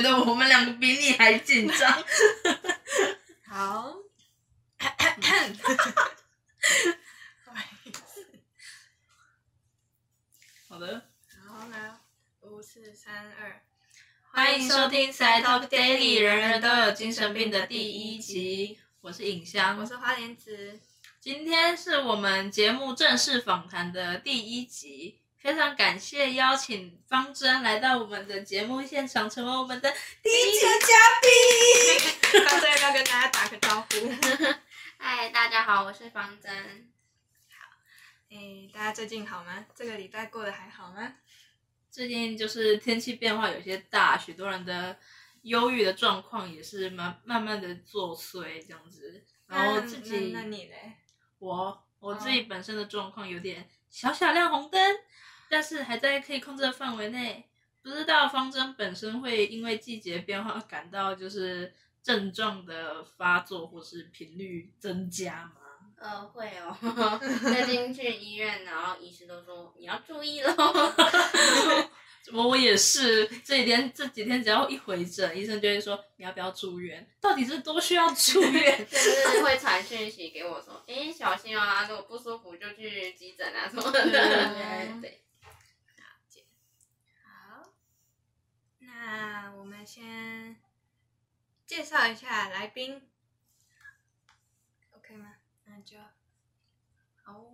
觉得我们两个比你还紧张。好，好的，好来，五四三二，欢迎收听《Side Talk Daily》，人人都有精神病的第一集。我是尹香，我是花莲子。今天是我们节目正式访谈的第一集，非常感谢邀请方真来到我们的节目现场，成为我们的第一个嘉宾。方真要不要跟大家打个招呼？嗨，大家好，我是方真。哎，大家最近好吗？这个礼拜过得还好吗？最近就是天气变化有些大，许多人的忧郁的状况也是慢慢慢的作祟这样子。然后自己，那你嘞？我我自己本身的状况有点小小亮红灯，但是还在可以控制的范围内。不知道方针本身会因为季节变化感到就是症状的发作或是频率增加吗？呃，会哦。最近去医院，然后医师都说你要注意喽。我我也是，这几天这几天只要一回诊，医生就会说你要不要住院？到底是多需要住 院？就是会传讯息给我说，哎，小心啊，如果不舒服就去急诊啊什么的。对。好，那我们先介绍一下来宾，OK 吗？那就好。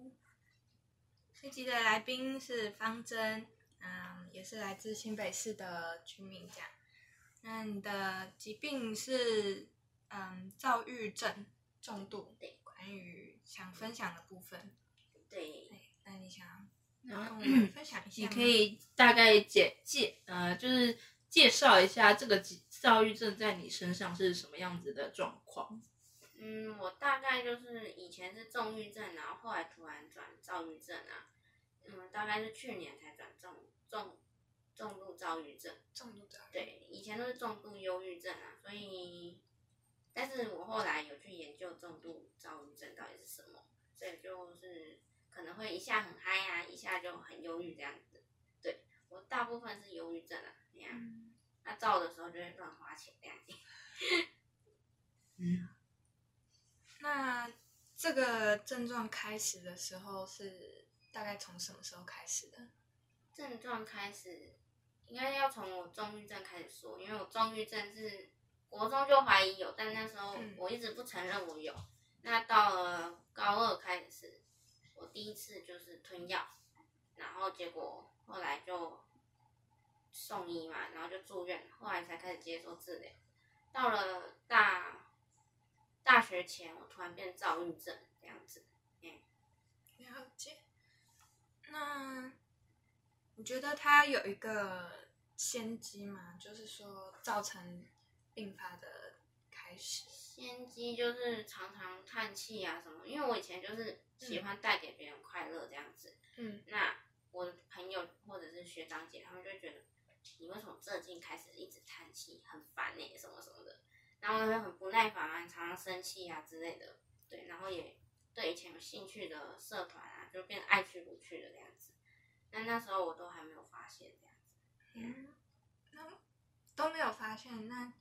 这集的来宾是方真。嗯，也是来自新北市的居民这样。那你的疾病是嗯躁郁症重度，对，关于想分享的部分，对，那你想跟我们分享一下？你可以大概简介呃，就是介绍一下这个躁郁症在你身上是什么样子的状况？嗯，我大概就是以前是重郁症，然后后来突然转躁郁症啊。嗯，大概是去年才转重重重度躁郁症，重度躁郁对，以前都是重度忧郁症啊，所以，但是我后来有去研究重度躁郁症到底是什么，所以就是可能会一下很嗨啊，一下就很忧郁这样子。对我大部分是忧郁症啊，这样，那照的时候就会乱花钱这样子。嗯，那这个症状开始的时候是？大概从什么时候开始的？症状开始，应该要从我中郁症开始说，因为我中郁症是国中就怀疑有，但那时候我一直不承认我有。那到了高二开始是，我第一次就是吞药，然后结果后来就送医嘛，然后就住院，后来才开始接受治疗。到了大大学前，我突然变躁郁症这样子，嗯，了解。那你觉得它有一个先机吗？就是说造成病发的开始。先机就是常常叹气啊什么，因为我以前就是喜欢带给别人快乐这样子。嗯。那我的朋友或者是学长姐，他们就觉得你为什么最近开始一直叹气，很烦呢？什么什么的。然后就很不耐烦啊，常常生气啊之类的。对，然后也对以前有兴趣的社团啊，就变得爱去不去的这样。子那那时候我都还没有发现这样子，嗯，那都没有发现，那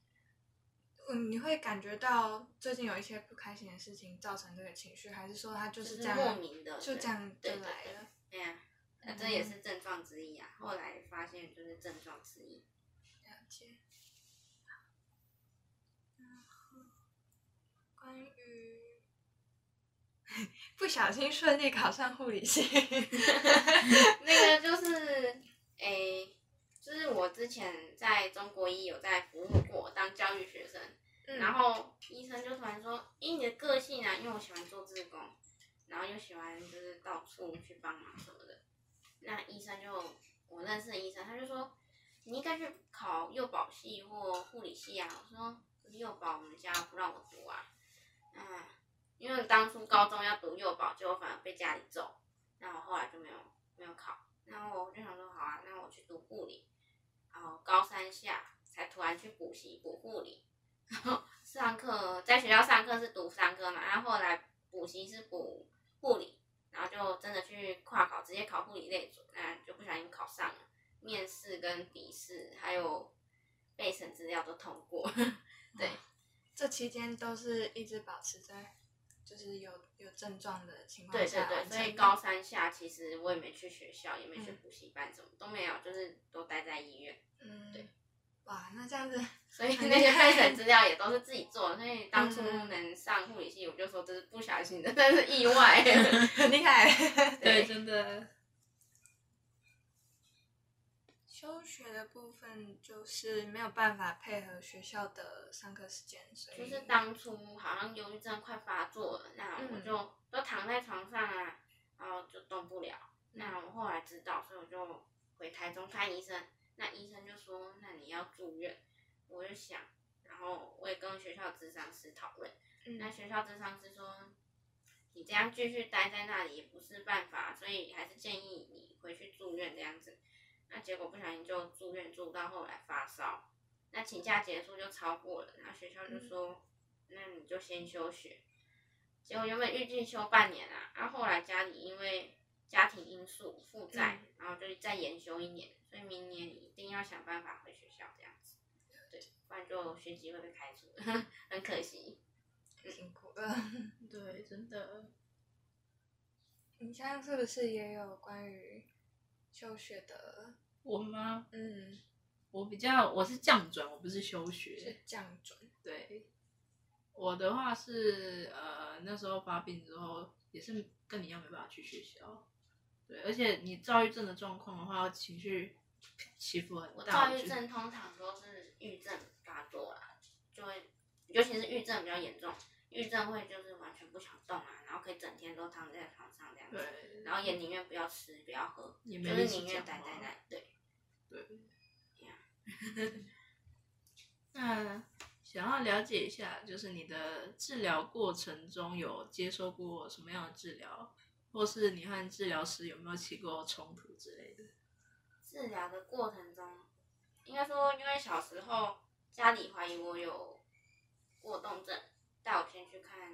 嗯，你会感觉到最近有一些不开心的事情造成这个情绪，还是说他就是这样莫名的就这样就来了？对呀，那这也是症状之一啊。后来发现就是症状之一。了解。然后关于。不小心顺利考上护理系，那个就是，诶，就是我之前在中国医有在服务过当教育学生，然后医生就突然说，以你的个性啊，因为我喜欢做志工，然后又喜欢就是到处去帮忙什么的，那医生就我认识的医生，他就说你应该去考幼保系或护理系啊，我说幼保我们家不让我读啊，嗯。因为当初高中要读幼保，结果反而被家里揍，那我后来就没有没有考。然后我就想说，好啊，那我去读护理。然后高三下才突然去补习补护理，然 后上课在学校上课是读三科嘛，然后后来补习是补护理，然后就真的去跨考，直接考护理类组，那就不小心考上了，面试跟笔试还有备审资料都通过。对，这期间都是一直保持在就是有有症状的情况对对对，下所以高三下其实我也没去学校，也没去补习班，什么都没有，就是都待在医院。嗯对，哇，那这样子 所以那些备审 资料也都是自己做，所以当初嗯能上护理系，我就说这是不小心的，但是意外。很厉害。对，真的。休学的部分就是没有办法配合学校的上课时间，所以就是当初好像忧郁症快发作了，那我就都躺在床上啊，然后就动不了。那我后来知道，所以我就回台中看医生。那医生就说：“那你要住院。”我就想，然后我也跟学校智商师讨论。那嗯学校智商师说：“你这样继续待在那里也不是办法，所以还是建议你回去住院这样子。”那结果不小心就住院住到后来发烧，那请假结束就超过了，然后学校就说：“那你就先休学。”结果原本预计休半年啊，然后后来家里因为家庭因素负债，然后就再研修一年，所以明年一定要想办法回学校这样子。对，不然就学籍会被开除，很可惜。辛苦了。对，真的。你现在是不是也有关于休学的？我吗？嗯，我比较我是降转，我不是休是学。降准。对，我的话是呃那时候发病之后，也是跟你一样没办法去学校。对，而且你躁郁症的状况的话，情绪起伏很我大。躁郁症通常都是郁症发作啦，就会，尤其是郁症比较严重，郁症会就是完全不想动啊，然后可以整天都躺在床上这样子，对，然后也宁愿不要吃不要喝，也就是宁愿气讲话待在那里。对，对。呀 那想要了解一下，就是你的治疗过程中有接受过什么样的治疗，或是你和治疗师有没有起过冲突之类的？治疗的过程中，应该说，因为小时候家里怀疑我有过动症，带我先去看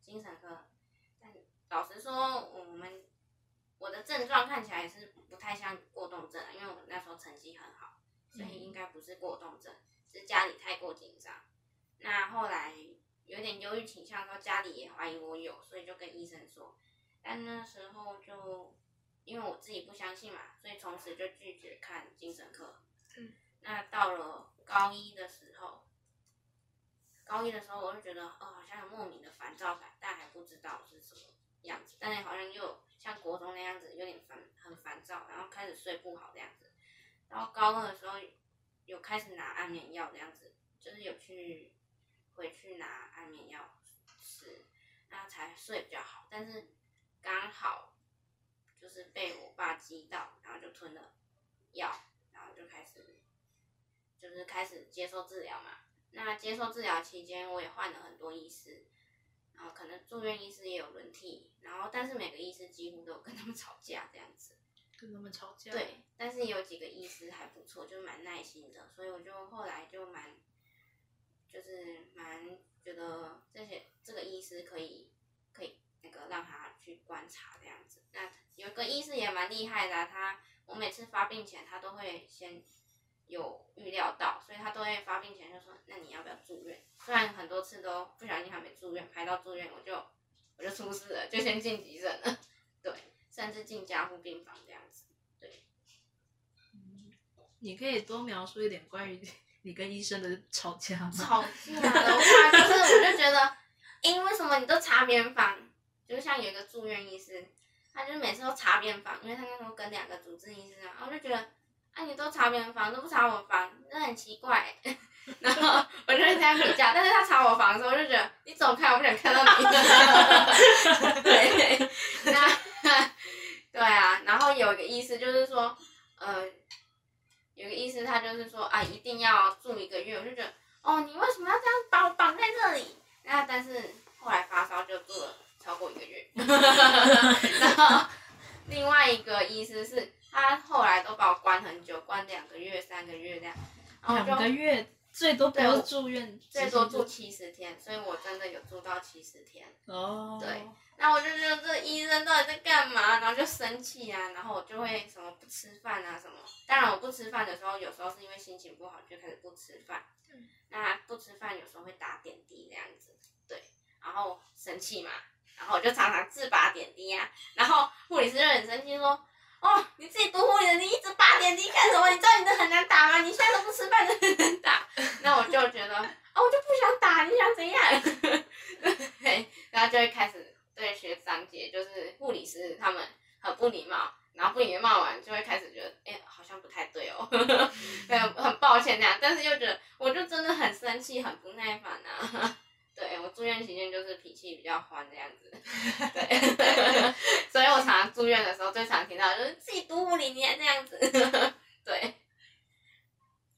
精神科。但老实说，我们我的症状看起来是不太像过动症，因为我那时候成绩很好，所以应该不是过动症，是家里太过紧张。那后来有点忧郁倾向，说家里也怀疑我有，所以就跟医生说。但那时候就因为我自己不相信嘛，所以从此就拒绝看精神科。嗯，那到了高一的时候，高一的时候我就觉得，哦，好像有莫名的烦躁感，但还不知道是什么样子，但是好像又像国中那样子，有点烦，很烦躁，然后开始睡不好这样子。然后高二的时候有开始拿安眠药这样子，就是有去回去拿安眠药吃，那才睡比较好。但是刚好就是被我爸击到，然后就吞了药，然后就开始就是开始接受治疗嘛。那接受治疗期间，我也换了很多医师，然后可能住院医师也有轮替，然后但是每个医师几乎都有跟他们 吵架这样子。跟他们吵架？对，但是有几个医师还不错，就蛮耐心的，所以我就后来就蛮，就是蛮觉得这些这个医师可以可以那个让他去观察这样子。那有一个医师也蛮厉害的啊、他我每次发病前他都会先有预料到，所以他都会发病前就说，那你要不要住院？虽然很多次都不小心还没住院，排到住院我就我就出事了，就先进急诊了，对，甚至进加护病房这样子。对你可以多描述一点关于你跟医生的吵架吗？吵架的话，就是我就觉得，因为什么你都查别人房，就像有一个住院医师，他就是每次都查边房，因为他那时候跟两个主治医师啊，我就觉得，啊你都查边房，都不查我房，那很奇怪。然后我就会这样比较，但是他查我房的时候，我就觉得你走开，我不想看到你。对，那对啊，然后有一个意思就是说，呃，有个意思他就是说啊，一定要住一个月，我就觉得哦，你为什么要这样把我绑在这里？那但是后来发烧就住了超过一个月，然后另外一个医师是他后来都把我关很久，关两个月、三个月这样，然后两个月最多对我多住院，最多住七十天，所以我真的有住到七十天。哦，对那我就觉得这医生到底在干嘛？然后就生气啊，然后我就会什么不吃饭啊什么。当然我不吃饭的时候，有时候是因为心情不好就开始不吃饭。嗯那不吃饭有时候会打点滴这样子，对，然后生气嘛，然后我就常常自拔点滴啊，然后护理师就很生气说。哦，你自己读护理的，你一直拔点滴干什么？你知道你的很难打吗？你现在都不吃饭，就很难打。那我就觉得，哦，我就不想打，你想怎样？对，然后就会开始对学长姐，就是护理师他们很不礼貌，然后不礼貌完就会开始觉得，哎、好像不太对哦，对，很抱歉那样，但是又觉得，我就真的很生气，很不耐烦啊。对我住院期间就是脾气比较欢这样子，对，所以我常常住院的时候最常听到就是自己读护理你还这样子，对。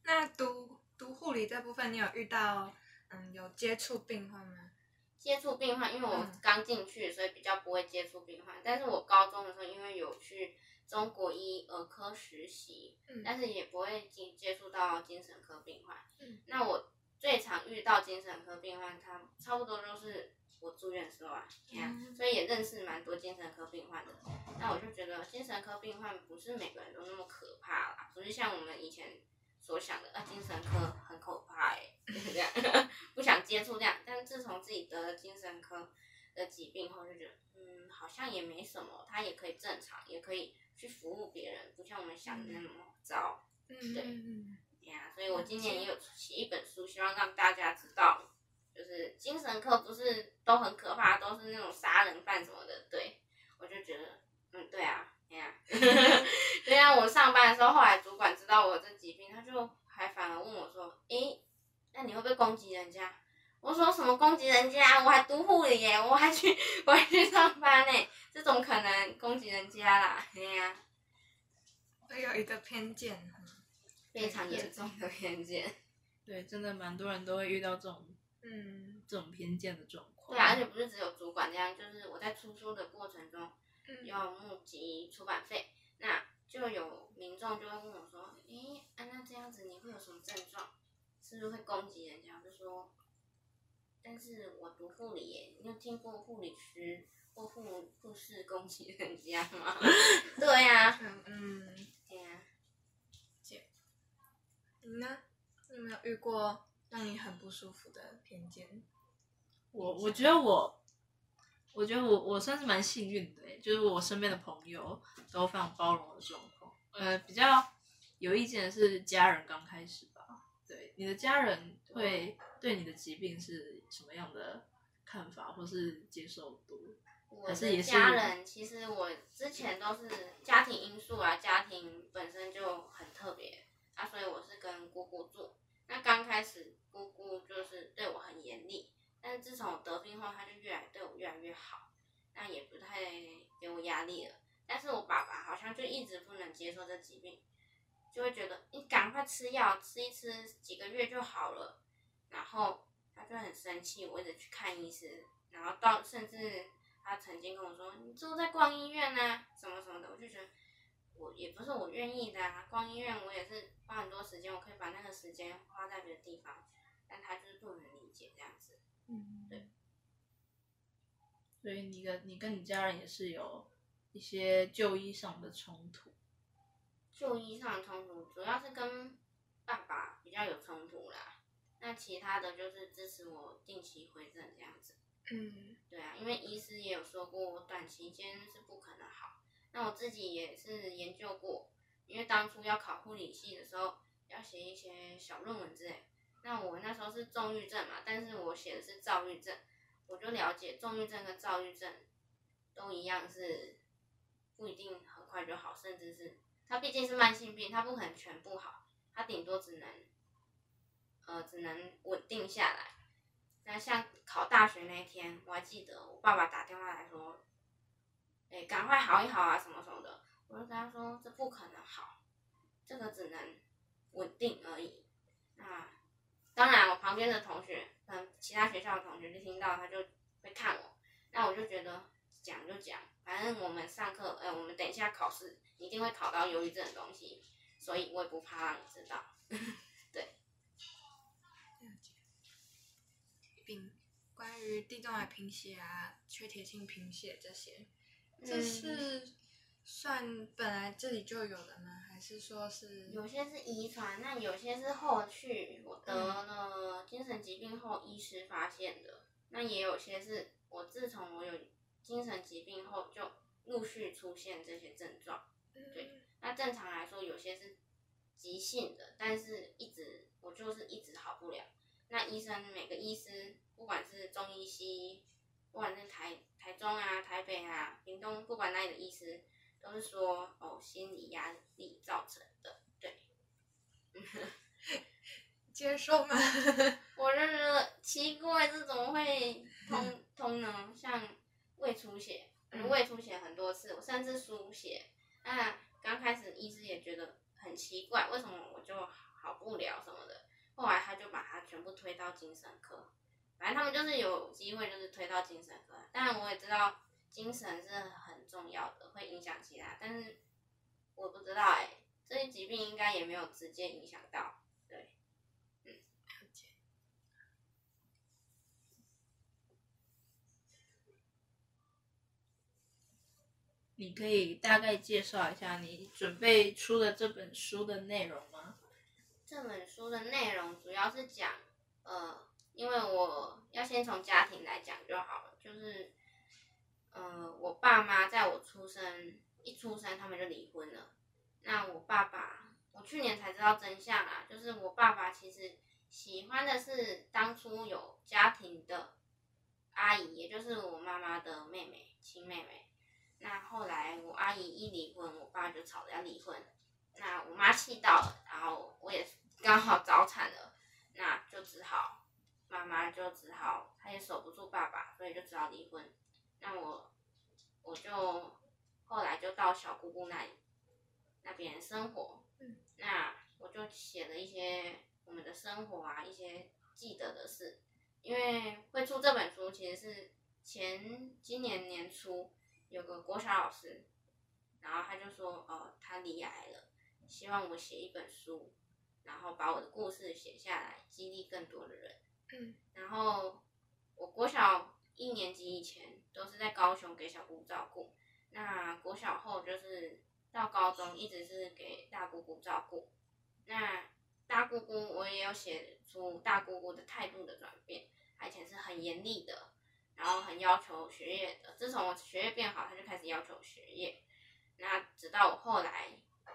那读读护理这部分，你有遇到嗯有接触病患吗？接触病患，因为我嗯刚进去，所以比较不会接触病患。但是我高中的时候，因为有去中国医儿科实习，嗯但是也不会接接触到精神科病患。嗯那我最常遇到精神科病患，他差不多都是我住院的时候啊，这样嗯所以也认识蛮多精神科病患的。那我就觉得精神科病患不是每个人都那么可怕啦，不是像我们以前所想的啊，精神科很可怕哎、就是这样，不想接触这样。但是自从自己得了精神科的疾病后，就觉得嗯，好像也没什么，他也可以正常，也可以去服务别人，不像我们想的那么糟。嗯对呀、所以我今年也有写一本书，希望让大家知道，就是精神科不是都很可怕，都是那种杀人犯什么的。对，我就觉得，嗯，对啊，对呀、对啊、我上班的时候，后来主管知道我这疾病，他就还反而问我说，诶，那你会不会攻击人家？我说什么攻击人家？我还读护理耶，我还去 我还去上班呢，这种可能攻击人家啦？对呀、会有一个偏见。嗯非常严重的偏见。对，真的蛮多人都会遇到这种嗯这种偏见的状况。对啊，而且不是只有主管这样，就是我在出书的过程中嗯要募集出版费，那就有民众就会问我说：“诶，啊，那这样子你会有什么症状？是不是会攻击人家？”就说：“但是我读护理耶，你有听过护理师或护护士攻击人家吗？” 对呀、嗯嗯，对呀、你呢？你有没有遇过让你很不舒服的偏见？我我觉得我，我觉得我我算是蛮幸运的欸，就是我身边的朋友都非常包容我的状况。呃，比较有意见的是家人刚开始吧。对，你的家人会对你的疾病是什么样的看法，或是接受度？我的还是也是家人，其实我之前都是家庭因素啊，家庭本身就很特别啊，所以我是跟姑姑住。那刚开始姑姑就是对我很严厉，但是自从我得病后，她就越来对我越来越好，那也不太给我压力了。但是我爸爸好像就一直不能接受这疾病，就会觉得你赶快吃药，吃一吃几个月就好了。然后他就很生气，我一直去看医生，然后到甚至他曾经跟我说：“你之后在逛医院呢、什么什么的。”我就觉得我也不是我愿意的啊，逛医院我也是花很多时间，我可以把那个时间花在别的地方，但他就是不能理解这样子。嗯，对所以你的你跟你家人也是有一些就医上的冲突。就医上的冲突主要是跟爸爸比较有冲突啦，那其他的就是支持我定期回诊这样子。嗯对啊，因为医师也有说过，我短期间是不可能好。那我自己也是研究过，因为当初要考护理系的时候，要写一些小论文之类。那我那时候是重郁症嘛，但是我写的是躁郁症，我就了解重郁症跟躁郁症都一样是不一定很快就好，甚至是它毕竟是慢性病，它不可能全部好，它顶多只能呃只能稳定下来。那像考大学那一天，我还记得我爸爸打电话来说，哎、赶快好一好啊，什么什么的。我就跟他说，这不可能好，这个只能稳定而已。那当然，我旁边的同学，嗯，其他学校的同学就听到，他就会看我。那我就觉得讲就讲，反正我们上课，呃，我们等一下考试一定会考到忧郁症的东西，所以我也不怕让你知道。对病，关于地中海贫血啊、缺铁性贫血这些，这是算本来这里就有的吗？还是说是有些是遗传，那有些是后续我得了精神疾病后医师发现的，那也有些是我自从我有精神疾病后就陆续出现这些症状。对，那正常来说有些是急性的，但是一直我就是一直好不了。那医生每个医师，不管是中医西医，不管是台台中啊、台北啊、屏东，不管哪里的医师，都是说哦心理压力造成的。对，接受吗？我就觉得奇怪，这怎么会通通呢？像胃出血，胃出血很多次，我甚至输血。那刚开始医师也觉得很奇怪，为什么我就好不了什么的？后来他就把它全部推到精神科，反正他们就是有机会就是推到精神科。当然我也知道精神是很重要的，会影响其他，但是我不知道哎，这些疾病应该也没有直接影响到。对，嗯，了解。你可以大概介绍一下你准备出的这本书的内容吗？这本书的内容主要是讲，呃，因为我要先从家庭来讲就好了，就是，呃，我爸妈在我出生一出生他们就离婚了，那我爸爸，我去年才知道真相啊，就是我爸爸其实喜欢的是当初有家庭的阿姨，也就是我妈妈的妹妹，亲妹妹。那后来我阿姨一离婚，我爸就吵着要离婚。那我妈气到了，然后我也刚好早产了，那就只好妈妈就只好，她也守不住爸爸，所以就只好离婚。那我我就后来就到小姑姑那里那边生活。嗯。那我就写了一些我们的生活啊，一些记得的事。因为会出这本书，其实是前今年年初。有个国小老师，然后他就说，哦，他离癌了，希望我写一本书，然后把我的故事写下来，激励更多的人。嗯。然后我国小一年级以前都是在高雄给小姑照顾，那国小后就是到高中一直是给大姑姑照顾。那大姑姑我也有写出大姑姑的态度的转变，她以前是很严厉的。然后很要求学业的，自从我学业变好，他就开始要求学业。那直到我后来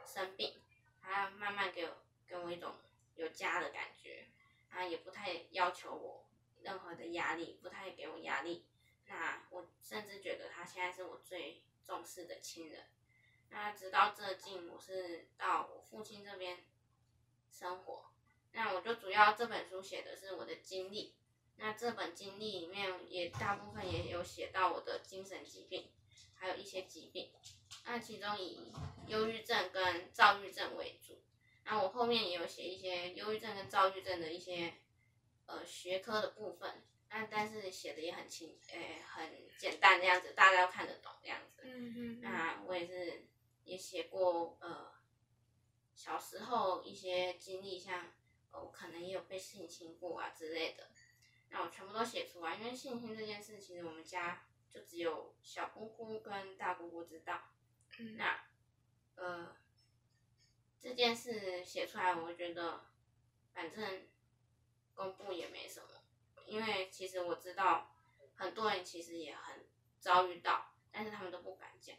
生病，他慢慢给我给我一种有家的感觉，他，也不太要求我任何的压力，不太给我压力。那我甚至觉得他现在是我最重视的亲人。那直到这近，我是到我父亲这边生活，那我就主要这本书写的是我的经历。那这本经历里面也大部分也有写到我的精神疾病，还有一些疾病。那其中以忧郁症跟躁郁症为主。那我后面也有写一些忧郁症跟躁郁症的一些呃学科的部分。那但是写的也很清，诶很简单这样子，大家都看得懂这样子。嗯嗯。那我也是也写过呃小时候一些经历，像我可能也有被性侵过啊之类的。那我全部都写出来，因为性侵这件事，其实我们家就只有小姑姑跟大姑姑知道。那，呃，这件事写出来，我觉得反正公布也没什么，因为其实我知道很多人其实也很遭遇到，但是他们都不敢讲。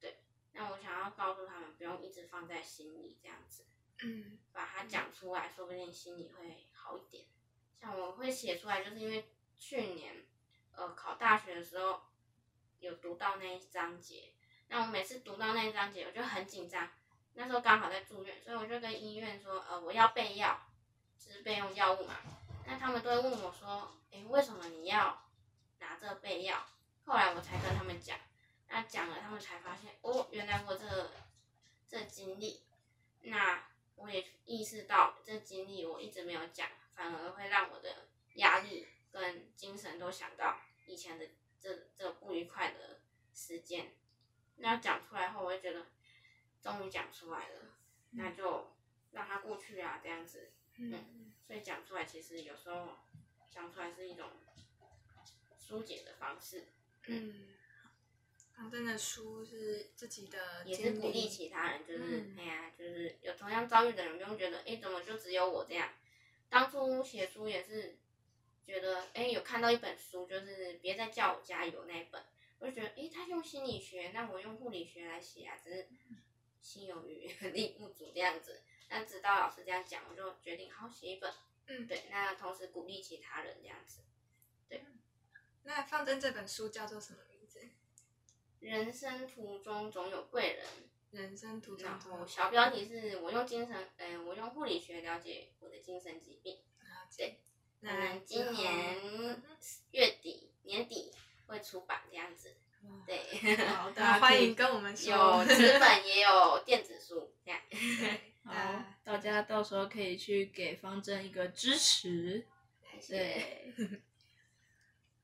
对，那我想要告诉他们，不用一直放在心里这样子，嗯，把它讲出来，说不定心里会好一点。像我会写出来，就是因为去年，呃，考大学的时候有读到那一章节。那我每次读到那一章节，我就很紧张。那时候刚好在住院，所以我就跟医院说，呃，我要备药，就是备用药物嘛。那他们都会问我说，诶，为什么你要拿这备药？后来我才跟他们讲，那讲了，他们才发现，哦，原来我这这经历，那我也意识到这经历我一直没有讲。反而会让我的压力跟精神都想到以前的这这不愉快的时间，那讲出来后，我会觉得终于讲出来了，那就让它过去啊，这样子，嗯，所以讲出来其实有时候讲出来是一种疏解的方式，嗯，方真的书是自己的也是鼓励其他人，就是嗯。哎呀，就是有同样遭遇的人，不用觉得哎，怎么就只有我这样。当初写书也是觉得哎，有看到一本书，就是别再叫我加油那一本，我就觉得哎，他用心理学，那我用护理学来写啊，只是心有余 力不足这样子。那直到老师这样讲，我就决定好写一本，嗯，对，那同时鼓励其他人这样子。对那放真这本书叫做什么名字？人生途中总有贵人，人生途中然后小标题是我用精神，呃，我用护理学了解我的精神疾病。了对解。可那今年月底年底会出版这样子。哇对，好，大家欢迎跟我们说。有 纸本也有电子书这样。好那，大家到时候可以去给方正一个支持。对，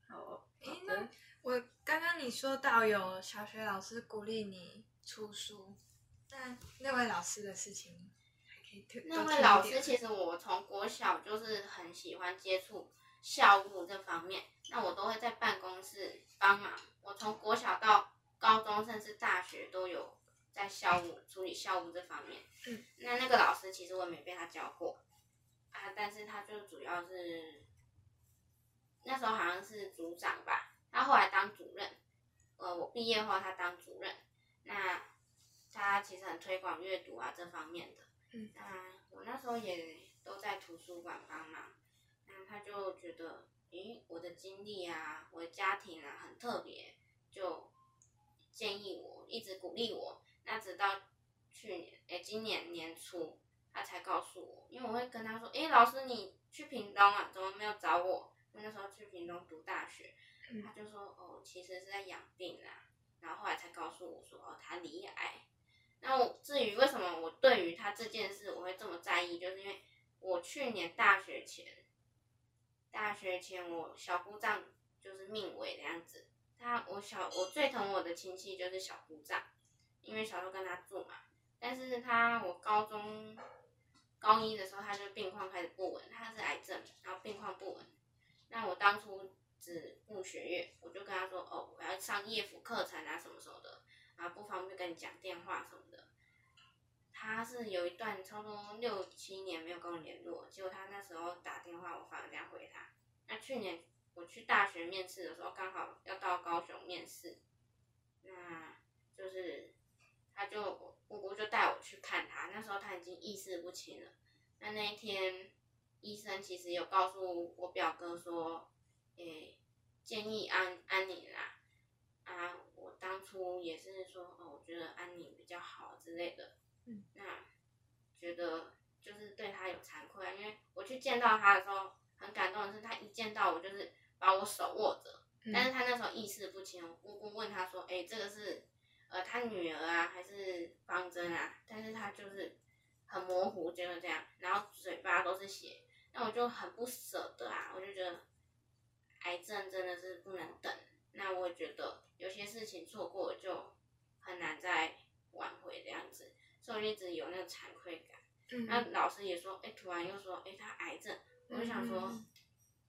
好，诶好的。我刚刚你说到有小学老师鼓励你出书，那那位老师的事情还可以听那位老师其实我从国小就是很喜欢接触校务这方面，那我都会在办公室帮忙。我从国小到高中甚至大学都有在校务处理校务这方面。嗯，那那个老师其实我也没被他教过啊，但是他就主要是那时候好像是组长吧，他后来当主任。呃，我毕业后他当主任，那他其实很推广阅读啊这方面的。嗯那我那时候也都在图书馆帮忙，那他就觉得，诶，我的经历啊，我的家庭啊很特别，就建议我，一直鼓励我。那直到去年，诶，今年年初，他才告诉我，因为我会跟他说，诶，老师你去屏东啊，怎么没有找我？我那时候去屏东读大学，嗯他就说，哦，其实是在养病啊。然后后来才告诉我说，哦，他罹癌。那我至于为什么我对于他这件事我会这么在意，就是因为我去年大学前，大学前我小姑丈就是命危的样子。他我小我最疼我的亲戚就是小姑丈，因为小时候跟他住嘛。但是他我高中高一的时候他就病况开始不稳，他是癌症，然后病况不稳。那我当初只顾学业，我就跟他说哦，我要上夜辅课程啊什么什么的。然后，不方便跟你讲电话什么的。他是有一段差不多六七年没有跟我联络，结果他那时候打电话，我反而这样回他。那去年我去大学面试的时候，刚好要到高雄面试，那就是他就姑姑就带我去看他，那时候他已经意识不清了。那那一天医生其实有告诉我表哥说，诶、建议安安宁啦，啊，我当初也是说，哦，我觉得安宁比较好之类的。嗯，那觉得就是对他有惭愧啊，因为我去见到他的时候，很感动的是，他一见到我就是把我手握着，嗯但是他那时候意识不清，我姑姑问他说，哎、这个是呃他女儿啊还是方针啊？但是他就是很模糊，就是这样，然后嘴巴都是血，那我就很不舍得啊，我就觉得癌症真的是不能等。那我觉得有些事情错过了就很难再挽回这样子，所以一直有那个惭愧感。嗯。那老师也说，哎、突然又说，哎、他癌症，我就想说，嗯。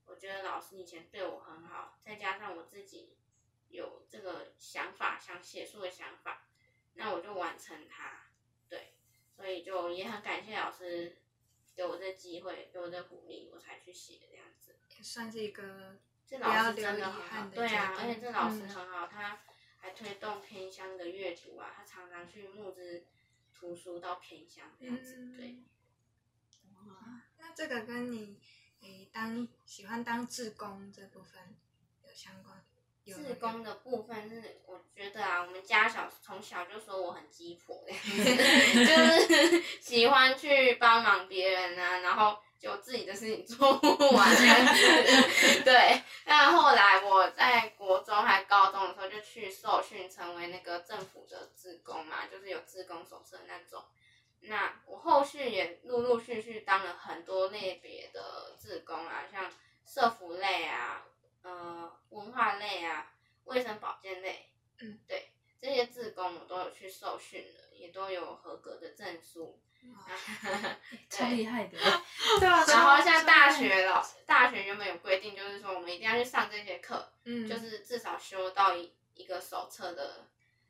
我觉得老师以前对我很好，再加上我自己有这个想法，想写书的想法，那我就完成它，对，所以就也很感谢老师给我这机会，给我这鼓励，我才去写这样子。也算是一个这老师真的很好，对啊，而且这老师嗯。很好，他还推动偏乡的阅读啊，他常常去募资图书到偏乡这样子，对。嗯那这个跟你诶当喜欢当志工这部分有相关？有自工的部分是，我觉得啊，我们家小从小就说我很鸡婆这样子，就是 喜欢去帮忙别人啊，然后就自己的事情做不完这样子。对，那后来我在国中还高中的时候就去受训，成为那个政府的职工嘛，就是有职工手册那种。那我后续也陆陆续续当了很多类别的志工啊，像社服类啊，呃，文化类啊，卫生保健类，嗯，对，这些志工我都有去受训了，也都有合格的证书。超厉害的。对啊，然后像大学老师，大学原本有规定，就是说我们一定要去上这些课，嗯，就是至少修到一一个手册的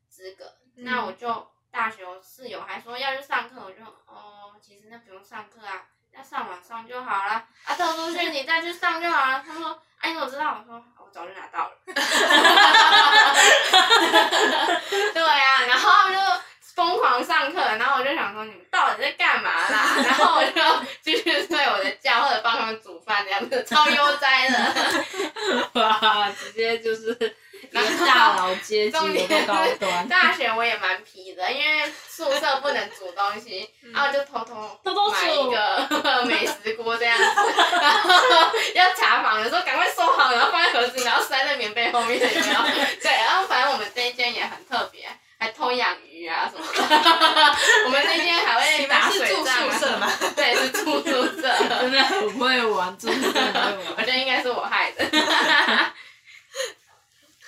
资格。嗯那我就大学我室友还说要去上课，我就哦，其实那不用上课啊，要上网上就好了。啊，特殊训你再去上就好了。他说，哎、你怎么知道？我说我早就拿到了。对呀、然后就疯狂上课，然后我就想说你们到底在干嘛啦？然后我就继续睡我的觉，或者帮他们煮饭，这样子超悠哉的。哇，直接就是连大佬阶级高端，大学我也蛮皮的，因为宿舍不能煮东西，然后就偷偷偷偷买一煮个美食锅这样子，然后要查房的时候赶快收好，然后放在盒子，然后塞在棉被后面，有没有？对，然后反正我们这一间也很特别，还偷养鱼啊什么的。我们那间还会打是住水仗啊宿舍吗？对，是住宿舍。真的很会玩，真的很会我。觉得应该是我害的。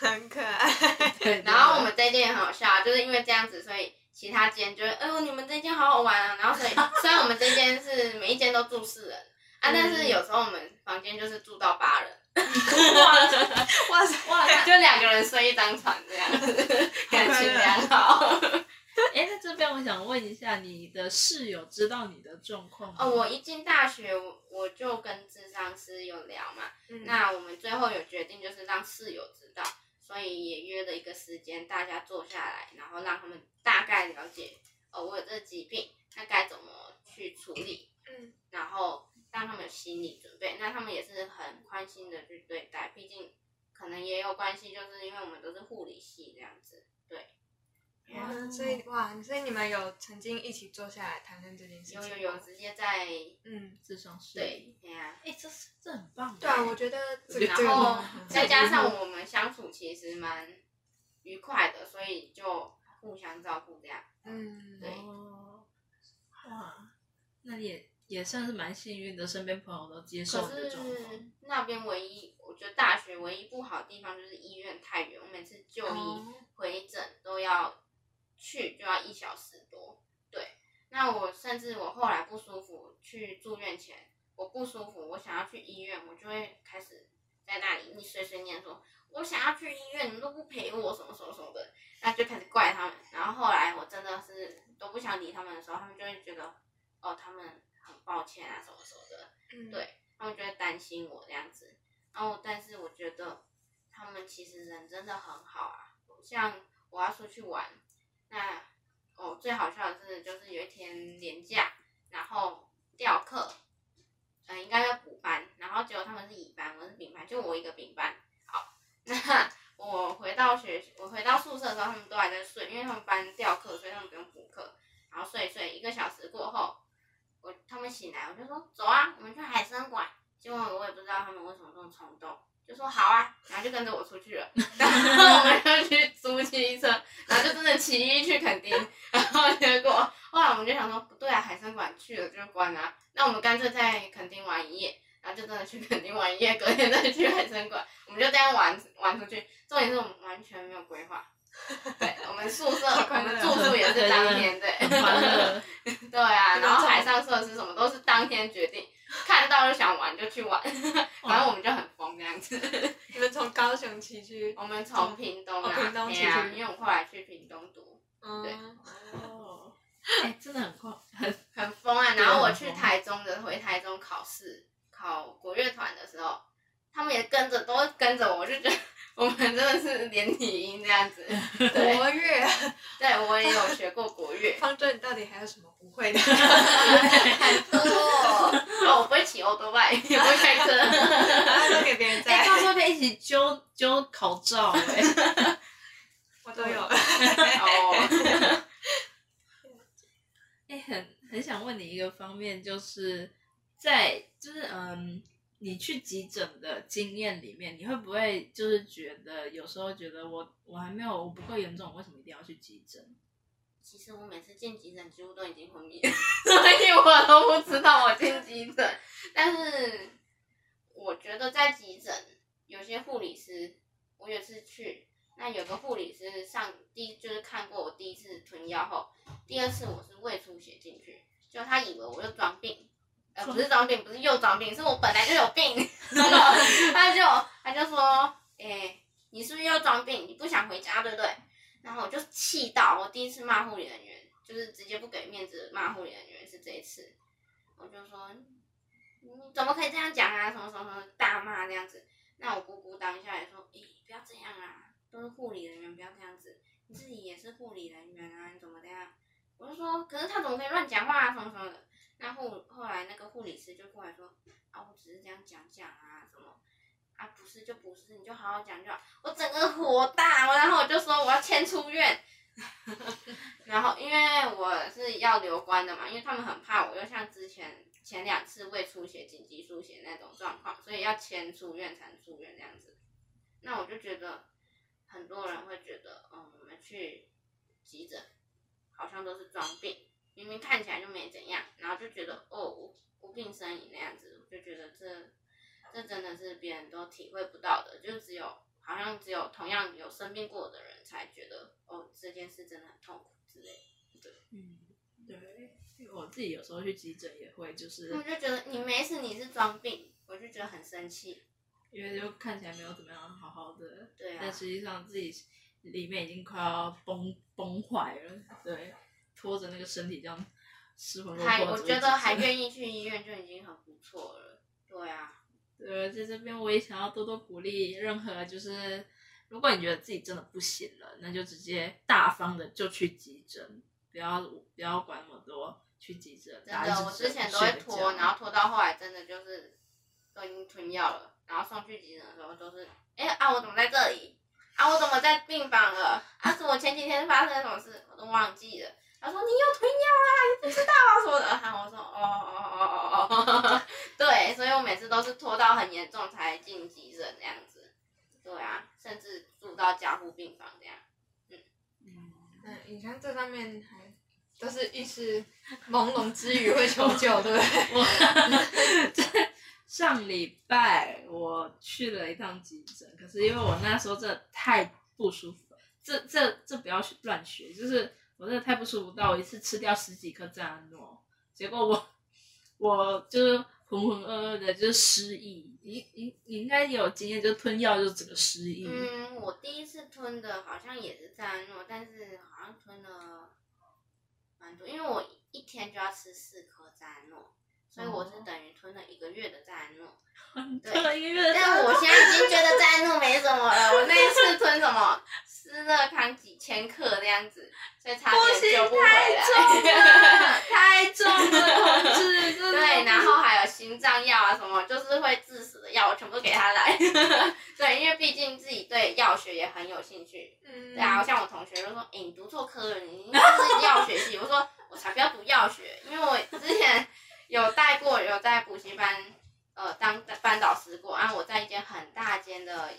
很可爱。对然后我们这一间也很好笑啊，就是因为这样子，所以其他间就会，哎呦，你们这间好好玩啊。然后所以虽然我们这间是每一间都住四人啊，但是有时候我们房间就是住到八人，哇塞，哇，那就两个人睡一张床这样子，感情良好。哎，在这边我想问一下，你的室友知道你的状况吗？哦，我一进大学，我我就跟智商师有聊嘛，嗯那我们最后有决定就是让室友知道，所以也约了一个时间，大家坐下来，然后让他们大概了解，哦，我有这个疾病，那该怎么去处理，嗯然后让他们有心理准备。那他们也是很宽心的去对待，毕竟可能也有关系，就是因为我们都是护理系这样子，对。哇，所以哇，所以你们有曾经一起坐下来谈论这件事情吗？有有有，直接在嗯，智商室。对，对呀、哎，这是这很棒。对啊，我觉得这然这个后 再加上我们相处其实蛮愉快的，所以就互相照顾这样。嗯，对哦，哇，那你也也算是蛮幸运的，身边朋友都接受可你的状况。是那边唯一，我觉得大学唯一不好的地方就是医院太远，我每次就医哦回诊都要去就要一小时多。对，那我甚至我后来不舒服去住院前，我不舒服，我想要去医院，我就会开始在那里你碎碎念说，我想要去医院，你们都不陪我，什么什么什么的，那就开始怪他们。然后后来我真的是都不想理他们的时候，他们就会觉得，哦，他们很抱歉啊，什么什么的。嗯对他们就会担心我这样子。然后，但是我觉得他们其实人真的很好啊。像我要出去玩，那哦最好笑的是，就是有一天连假，然后调课，嗯、应该要补班，然后结果他们是乙班，我是丙班，就我一个丙班。好，那我回到学，我回到宿舍的时候，他们都还在睡，因为他们班调课，所以他们不用补课。然后睡一睡，一个小时过后，我他们醒来，我就说走啊，我们去海参馆。结果我也不知道他们为什么这么冲动，就说好啊，然后就跟着我出去了。然后我们就去租汽车，然后就真的骑去垦丁。然后结果后来我们就想说，不对啊，海参馆去了就关了，那我们干脆在垦丁玩一夜。然后就真的去垦丁玩一夜，隔天再去海参馆，我们就这样玩玩出去。重点是我们完全没有规划，对我们宿舍我快乐们住宿也是当天，对，很欢乐。对啊，这个重然后海上设施什么都是当天决定，看到就想玩就去玩，反正我们就很疯这样子。你们从高雄骑去，我们从屏东啊，哦屏东对啊骑去因为我后来去屏东读，对嗯，哦，哎，真的很快，很很疯啊。然后我去台中的，回台中考试，考国乐团的时候，他们也跟着，都跟着我，我就觉得我们真的是连体婴这样子。对，国乐，对我也有学过国乐，方舟，你到底还有什么不会的？很多哦。哦，我不会骑欧多拜，也不会开车。啊都给别人哎，在，到时候可以一起揪揪口罩哎。我都有。哦，哎，很很想问你一个方面，就是在就是嗯，你去急诊的经验里面，你会不会就是觉得有时候觉得我我还没有我不够严重，为什么一定要去急诊？其实我每次进急诊几乎都已经昏迷了 所以我都不知道我进急诊。但是我觉得在急诊，有些护理师，我有一次去，那有个护理师上第一就是看过我第一次吞药后，第二次我是胃出血进去，就他以为我就装病，呃，不是装病，不是又装病，是我本来就有病。他就他就说，哎、你是不是又装病？你不想回家，对不对？然后我就气到，我第一次骂护理人员，就是直接不给面子骂护理人员，是这一次。我就说，你怎么可以这样讲啊？什么什么什么大骂这样子。那我姑姑当下也说，哎、不要这样啊，都是护理人员，不要这样子。你自己也是护理人员啊，你怎么这样？我就说，可是他怎么可以乱讲话啊，什么什么的。那后后来那个护理师就过来说，啊，我只是这样讲讲啊，什么啊，不是就不是，你就好好讲就好。我整个火大，然后我就说我要签出院。然后因为我是要留观的嘛，因为他们很怕我又像之前前两次胃出血紧急输血那种状况，所以要签出院才能出院这样子。那我就觉得很多人会觉得，嗯，我们去急诊好像都是装病，明明看起来就没怎样，然后就觉得哦无无病呻吟那样子，我就觉得这这真的是别人都体会不到的，就只有好像只有同样有生病过的人才觉得哦这件事真的很痛苦之类的。嗯，对，因为我自己有时候去急诊也会，就是我就觉得你没事，你是装病，我就觉得很生气。因为就看起来没有怎么样，好好的，对啊但实际上自己里面已经快要崩崩坏了，对，拖着那个身体这样失魂落魄还我觉得还愿意去医院就已经很不错了。对啊，对，在这边我也想要多多鼓励任何就是，如果你觉得自己真的不行了，那就直接大方的就去急诊，不要不要管那么多，去急诊。真的，我之前都会拖，然后拖到后来真的就是都已经吞药了，然后送去急诊的时候都是，哎啊我怎么在这里？啊我怎么在病房了？啊是我前几天发生了什么事？我都忘记了。他说你又吞药啦，你不知道啊什么的。然后我说哦哦哦哦哦哦，对，所以我每次都是拖到很严重才进急诊这样子。对啊，甚至住到加护病房这样。嗯，嗯，你看这上面还都是一时朦胧之余会求救，对不对？上礼拜我去了一趟急诊，可是因为我那时候真的太不舒服了，这这这不要乱学，就是我真的太不舒服到我一次吃掉十几颗赞安诺，结果我 我就是浑浑噩噩的，就是失忆。你你你应该有经验，就吞药就整个失忆。嗯，我第一次吞的好像也是赞安诺，但是好像吞了蛮多，因为我一天就要吃四颗赞安诺，所以我是等于吞了一个月的赞安诺。对吞了一个月的赞但安诺，我现在已经觉得赞安诺没什么了，我那一次吞什么 斯乐康几千克这样子，所以差点救不回来太重。了，太重了。对，然后还有心脏药啊什么，就是会致死的药，我全部都给他来。对，因为毕竟自己对药学也很有兴趣。嗯对啊，像我同学就说：“哎、你读错科了，你应该是药学系。”我说：“我才不要读药学，因为我之前有带过，有在补习班呃当班导师过，啊，我在一间很大间的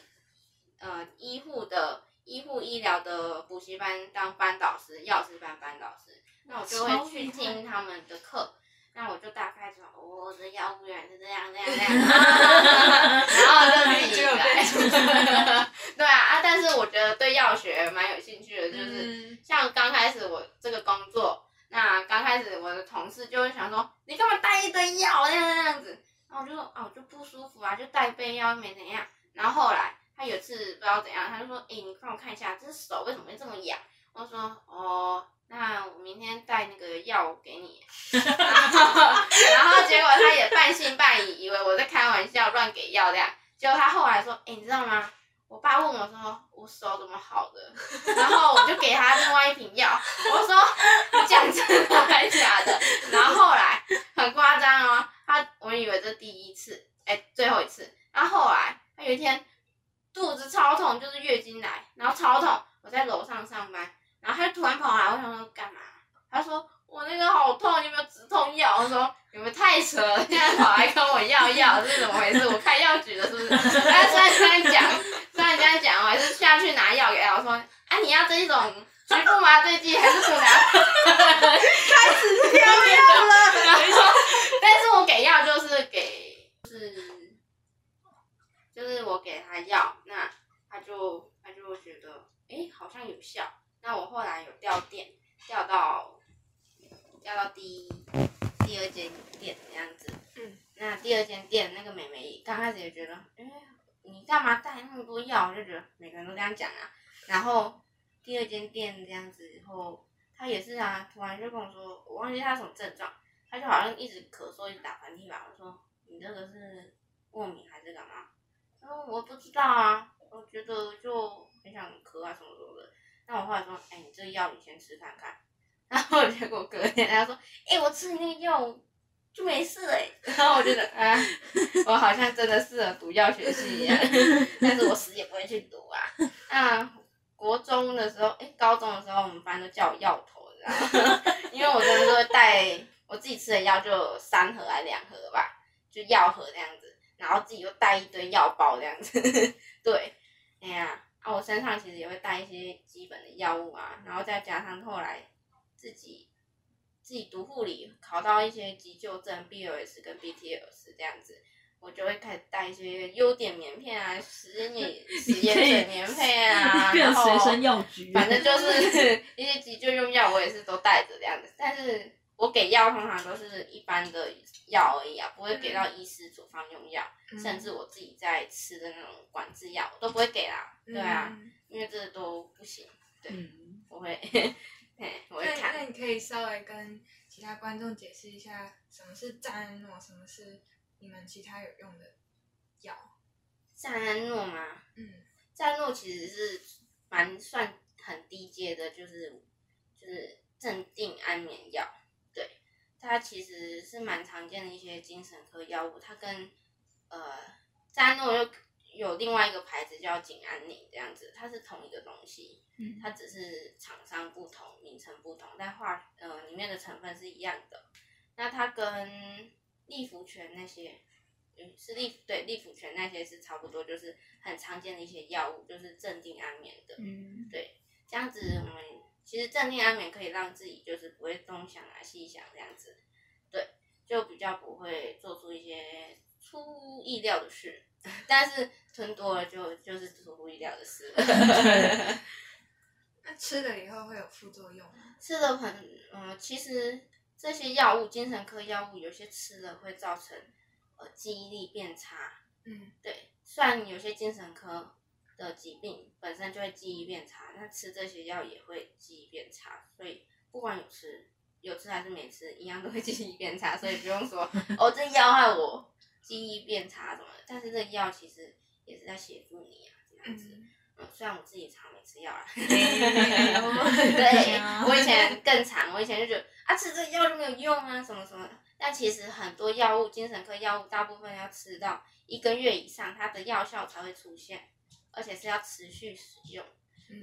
呃医护的医护医疗的补习班当班导师，药师班班导师，那我就会去听他们的课。”那我就大概知道，哦，我的药物原是这样这样这样，然后就自己来。对啊啊！但是我觉得对药学蛮有兴趣的，就是、嗯像刚开始我这个工作，那刚开始我的同事就会想说，你干嘛带一堆药这样这样子？然后我就说，啊，我就不舒服啊，就带一杯药没怎样。然后后来他有一次不知道怎样，他就说，哎、你帮我看一下，这手为什么会这么痒？我说，哦。那我明天带那个药给你，然 后然后结果他也半信半疑，以为我在开玩笑乱给药这样。结果他后来说：“哎、你知道吗？我爸问我说我手怎么好的，然后我就给他另外一瓶药。我说你讲真的还假的？然后后来很夸张哦，他我以为这第一次，哎、最后一次。然后后来他有一天肚子超痛，就是月经来，然后超痛。我在楼上上班，然后他就突然跑来，我想说干嘛？他说我那个好痛，你有没有止痛药？我说有没有太扯了？现在跑来跟我要药，这是怎么回事？我开药局的，是不是？他虽然这样讲，虽然这样讲，我还是下去拿药给他。我说啊，你要这一种局部麻醉剂还是不拿？开始挑药了。没错，但是我给药就是给，就是就是我给他药，那他就他就觉得，哎、好像有效。那我后来有掉电，掉到掉到第第二间店这样子。嗯。那第二间店那个妹妹刚开始也觉得，哎，你干嘛带那么多药？就觉得每个人都这样讲啊。然后第二间店这样子以后，他也是啊，突然就跟我说，我忘记他什么症状，他就好像一直咳嗽，一直打喷嚏吧。我说你这个是过敏还是干嘛？他说我不知道啊，我觉得就很想咳啊什么什么的。那我后来说，哎，你这个药你先吃看看。然后结果隔天他说，哎，我吃你那个药就没事哎。然后我觉得啊，我好像真的适合读药学系一样，但是我死也不会去读啊。那国中的时候，哎，高中的时候，我们班都叫我药头，知道吗？因为我真的是会带我自己吃的药就三盒还两盒吧，就药盒这样子，然后自己又带一堆药包这样子。对，哎呀。啊，我身上其实也会带一些基本的药物啊，然后再加上后来自己自己读护理，考到一些急救证 BLS 跟 BTS 这样子，我就会开始带一些优点棉片啊、实验实验水棉片啊，然后随身药局，反正就是一些急救用药，我也是都带着这样子，但是。我给药通常都是一般的药而已啊，不会给到医师处方用药，甚至我自己在吃的那种管制药都不会给啦。对啊，因为这都不行。对，我会，我会看。那你可以稍微跟其他观众解释一下，什么是赞安诺，什么是你们其他有用的药？赞安诺吗？嗯，赞安诺其实是蛮算很低阶的，就是就是镇定安眠药。对它其实是蛮常见的一些精神科药物，它跟呃赞诺又有另外一个牌子叫景安宁这样子，它是同一个东西，它只是厂商不同，名称不同，但化呃里面的成分是一样的。那它跟利福泉那些，嗯是利对利福泉那些是差不多，就是很常见的一些药物，就是镇定安眠的。嗯，对，这样子我们。其实镇定安眠可以让自己就是不会东想啊西想这样子，对，就比较不会做出一些出乎意料的事。但是吞多了就就是出乎意料的事。那吃了以后会有副作用吗？吃了很嗯，其实这些药物，精神科药物有些吃了会造成呃记忆力变差。嗯，对，虽然有些精神科。的疾病本身就会记忆变差，那吃这些药也会记忆变差，所以不管有吃有吃还是没吃，一样都会记忆变差，所以不用说 哦，这药害我记忆变差什么的。但是这药其实也是在协助你啊，这样子。嗯，虽然我自己常没吃药啦 对，我以前更长，我以前就觉得啊，吃这药就没有用啊，什么什么。但其实很多药物，精神科药物大部分要吃到一个月以上，它的药效才会出现。而且是要持续使用，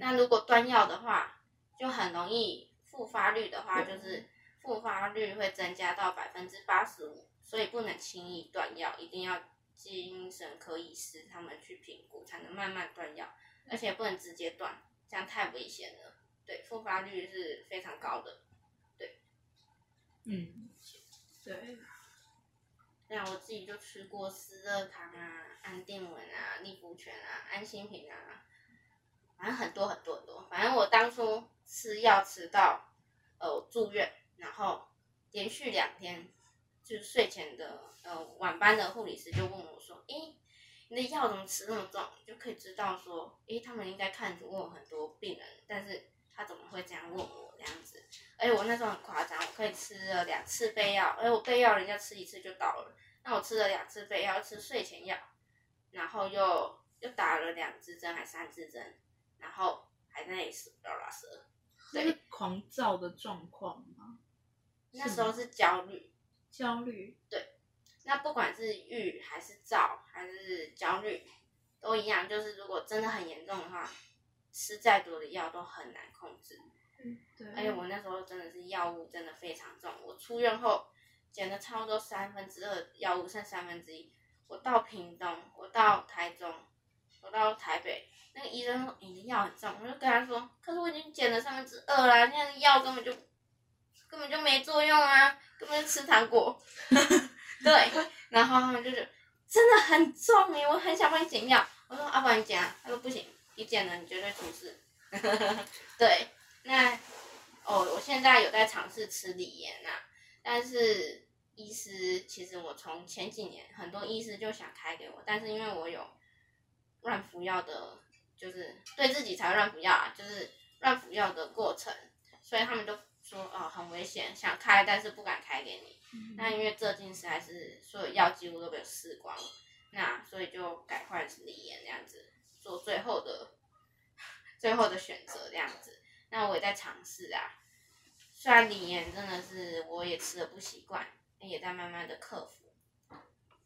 那如果断药的话，就很容易复发率的话，就是复发率会增加到百分之八十五，所以不能轻易断药，一定要精神科医师他们去评估，才能慢慢断药，而且不能直接断，这样太危险了。对，复发率是非常高的。对，嗯，对。对啊，我自己就吃过斯乐康啊、安定稳啊、利福泉啊、安心平啊，反正很多很多很多。反正我当初吃药吃到呃住院，然后连续两天，就是睡前的呃晚班的护理师就问我说：“诶，你的药怎么吃那么重？”就可以知道说，诶，他们应该看过很多病人，但是他怎么会这样问我这样子？而且我那时候很夸张，我可以吃了两次备药，而我备药人家吃一次就倒了。那我吃了两次备药，吃睡前药，然后又又打了两支针还三支针，然后还在那里死拉拉舌，对，狂躁的状况吗？那时候是焦虑，焦虑，对。那不管是郁还是躁还是焦虑，都一样，就是如果真的很严重的话，吃再多的药都很难控制。嗯，对。而且我那时候真的是药物真的非常重，我出院后。减了差不多三分之二，药物剩三分之一。我到屏东，我到台中，我到台北，那个医生说你的药很重，我就跟他说，可是我已经减了三分之二啦，现在药根本就根本就没作用啊，根本就吃糖果。对，然后他们就是真的很重哎，我很想帮你减药。我说阿不然你减，他说不行，你减了你绝对出事。对，那哦，我现在有在尝试吃锂盐呐。但是医师，其实我从前几年很多医师就想开给我，但是因为我有乱服药的，就是对自己才乱服药啊，就是乱服药的过程，所以他们都说哦很危险，想开但是不敢开给你。那因为这近视还是所有药几乎都被我试光了，那所以就改换是锂眼这样子做最后的 最后的选择这样子。那我也在尝试啊，虽然锂眼真的是我也吃的不习惯，也在慢慢的克服。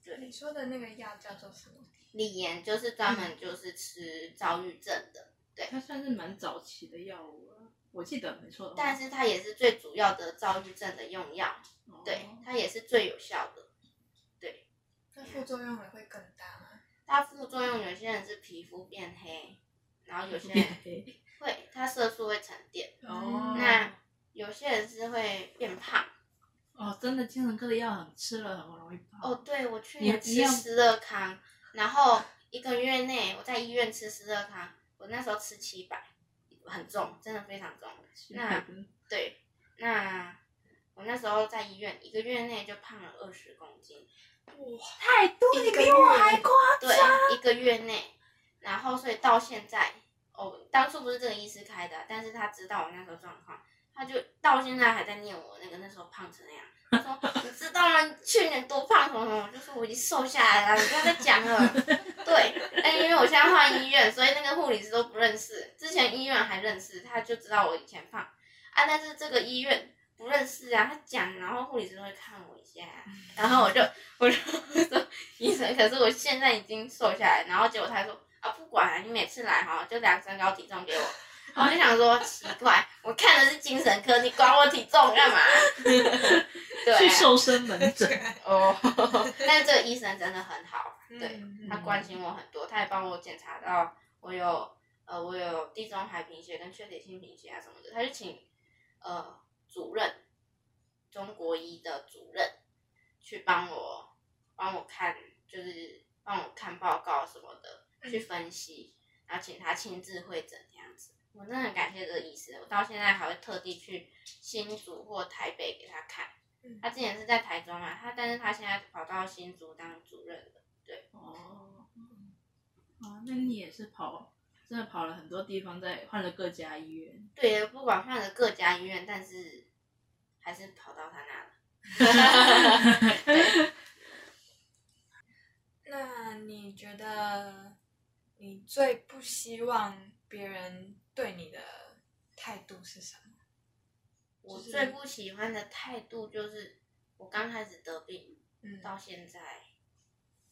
对，你说的那个药叫做什么？锂眼就是专门就是吃躁郁症的，对它算是蛮早期的药物了，我记得没错。但是它也是最主要的躁郁症的用药，哦对，它也是最有效的。对那副作用也会更大吗？它副作用有些人是皮肤变黑，然后有些人会它色素会沉淀，哦，那有些人是会变胖。哦，真的精神科的药很吃了很容易胖。哦，对，我去年吃斯乐康，然后一个月内我在医院吃斯乐康，我那时候吃七百，很重，真的非常重。那对，那我那时候在医院一个月内就胖了二十公斤，哇太多，你比我还夸对，一个月内，然后所以到现在，哦，当初不是这个医师开的，但是他知道我那时候状况，他就到现在还在念我那个那时候胖成那样。他说：“你知道吗？去年多胖什么什么？”我就说我已经瘦下来了，你不要再讲了。对，但因为我现在换医院，所以那个护理师都不认识。之前医院还认识，他就知道我以前胖啊，但是这个医院不认识啊。他讲，然后护理师都会看我一下，然后我就我就说医生，可是我现在已经瘦下来，然后结果他说啊，不管了，你每次来哈就量身高体重给我。然后我就想说奇怪，我看的是精神科，你管我体重干嘛？对、啊，去瘦身门诊。哦，但是这个医生真的很好，对嗯他关心我很多，他也帮我检查到我有呃我有地中海贫血跟缺铁性贫血啊什么的，他就请呃主任中国医的主任去帮我帮我看，就是帮我看报告什么的，去分析，然后请他亲自会诊这样子。我真的很感谢这个医师，我到现在还会特地去新竹或台北给他看。嗯他之前是在台中嘛，他但是他现在跑到新竹当主任了。哦，哦，那你也是跑，真的跑了很多地方，在换了各家医院。对，不管换了各家医院，但是还是跑到他那了。对，那你觉得你最不希望别人对你的态度是什么？我最不喜欢的态度就是，我刚开始得病嗯到现在，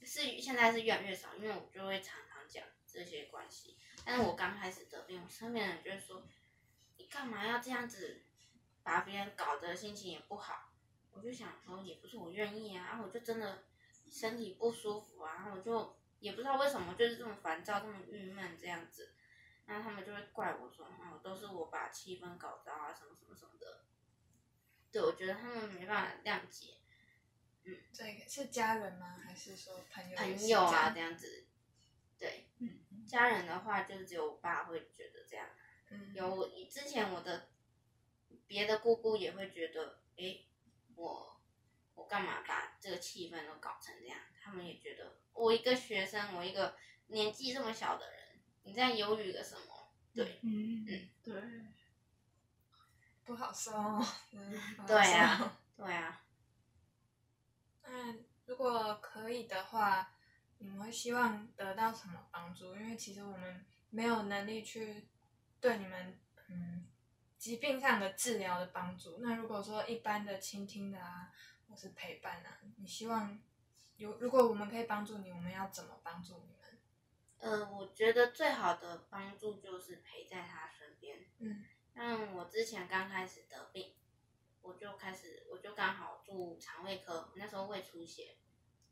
是现在是越来越少，因为我就会常常讲这些关系。但是我刚开始得病，我身边人就会说，你干嘛要这样子，把别人搞得心情也不好。我就想说，也不是我愿意啊，然后我就真的身体不舒服啊，然后我就也不知道为什么，就是这么烦躁、这么郁闷这样子。然后他们就会怪我说，哦，都是我把气氛搞糟啊，什么什么什么的。对，我觉得他们没办法谅解这个是家人吗？还是说朋友朋友啊这样这样子。对，嗯，家人的话就只有我爸会觉得这样。嗯有我之前我的别的姑姑也会觉得，诶，我我干嘛把这个气氛都搞成这样？他们也觉得我一个学生，我一个年纪这么小的人，你在犹豫个什么？对，嗯嗯，对，不好说哦。嗯对啊 对啊，那如果可以的话，你们会希望得到什么帮助？因为其实我们没有能力去对你们嗯疾病上的治疗的帮助。那如果说一般的倾听的啊，或是陪伴啊，你希望有如果我们可以帮助你，我们要怎么帮助你们？呃，我觉得最好的帮助就是陪在他身边。嗯像我之前刚开始得病，我就开始，我就刚好住肠胃科，那时候胃出血，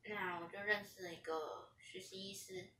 那我就认识了一个实习医师，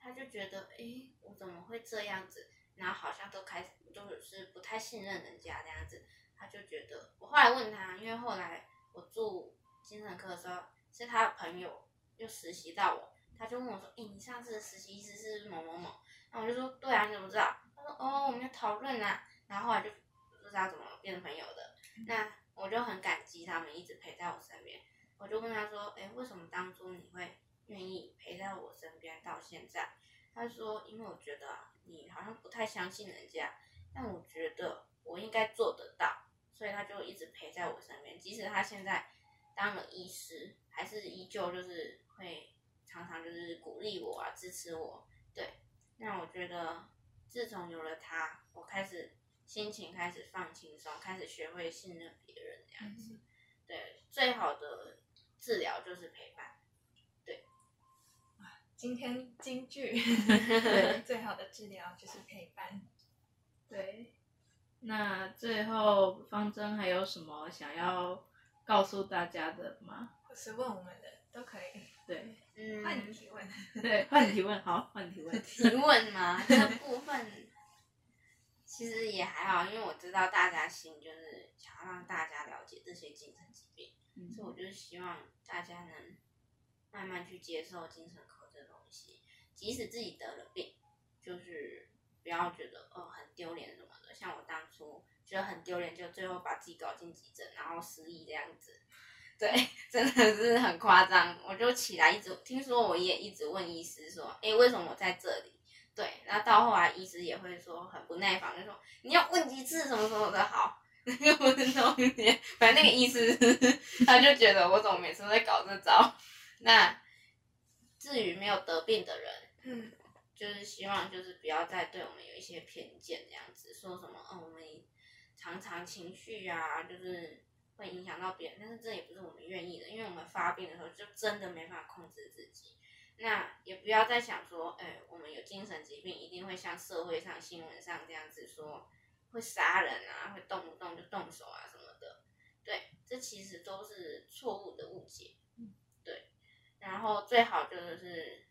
他就觉得，诶，我怎么会这样子？然后好像都开始就是不太信任人家这样子，他就觉得，我后来问他，因为后来我住精神科的时候，是他的朋友又实习到我，他就问我说，诶，你上次的实习医师是某某某？然后我就说，对啊，你怎么知道？他说，哦，我们要讨论啊。然后后来就不知道怎么变成朋友的。那我我就很感激他们一直陪在我身边。我就问他说：“哎，为什么当初你会愿意陪在我身边到现在？”他说：“因为我觉得你好像不太相信人家，但我觉得我应该做得到，所以他就一直陪在我身边。即使他现在当了医师，还是依旧就是会常常就是鼓励我啊，支持我。对，那我觉得自从有了他，我开始心情开始放轻松，开始学会信任别人这样子。对，最好的。”治疗就是陪伴，对。今天京剧，对，最好的治疗就是陪伴。对，那最后方针还有什么想要告诉大家的吗？或是问我们的都可以。对，嗯，换你提问。对，换你提问，好，换你提问。提问吗？这部分其实也还好，因为我知道大家心就是想要让大家了解这些精神疾病。所以，我就是希望大家能慢慢去接受精神科这东西，即使自己得了病，就是不要觉得哦很丢脸什么的。像我当初觉得很丢脸，就最后把自己搞进急诊，然后失忆这样子，对，真的是很夸张。我就起来一直听说，我也一直问医师说，哎，为什么我在这里？对，然后到后来医师也会说很不耐烦，就说你要问几次什么什么的好。又不是中年，反正那个医师，他就觉得我怎么每次都在搞这招。那至于没有得病的人，嗯，就是希望就是不要再对我们有一些偏见这样子，说什么哦，我们常常情绪啊，就是会影响到别人，但是这也不是我们愿意的，因为我们发病的时候就真的没法控制自己。那也不要再想说，哎，我们有精神疾病，一定会像社会上新闻上这样子说。会杀人啊，会动不动就动手啊什么的，对，这其实都是错误的误解，对。然后最好就是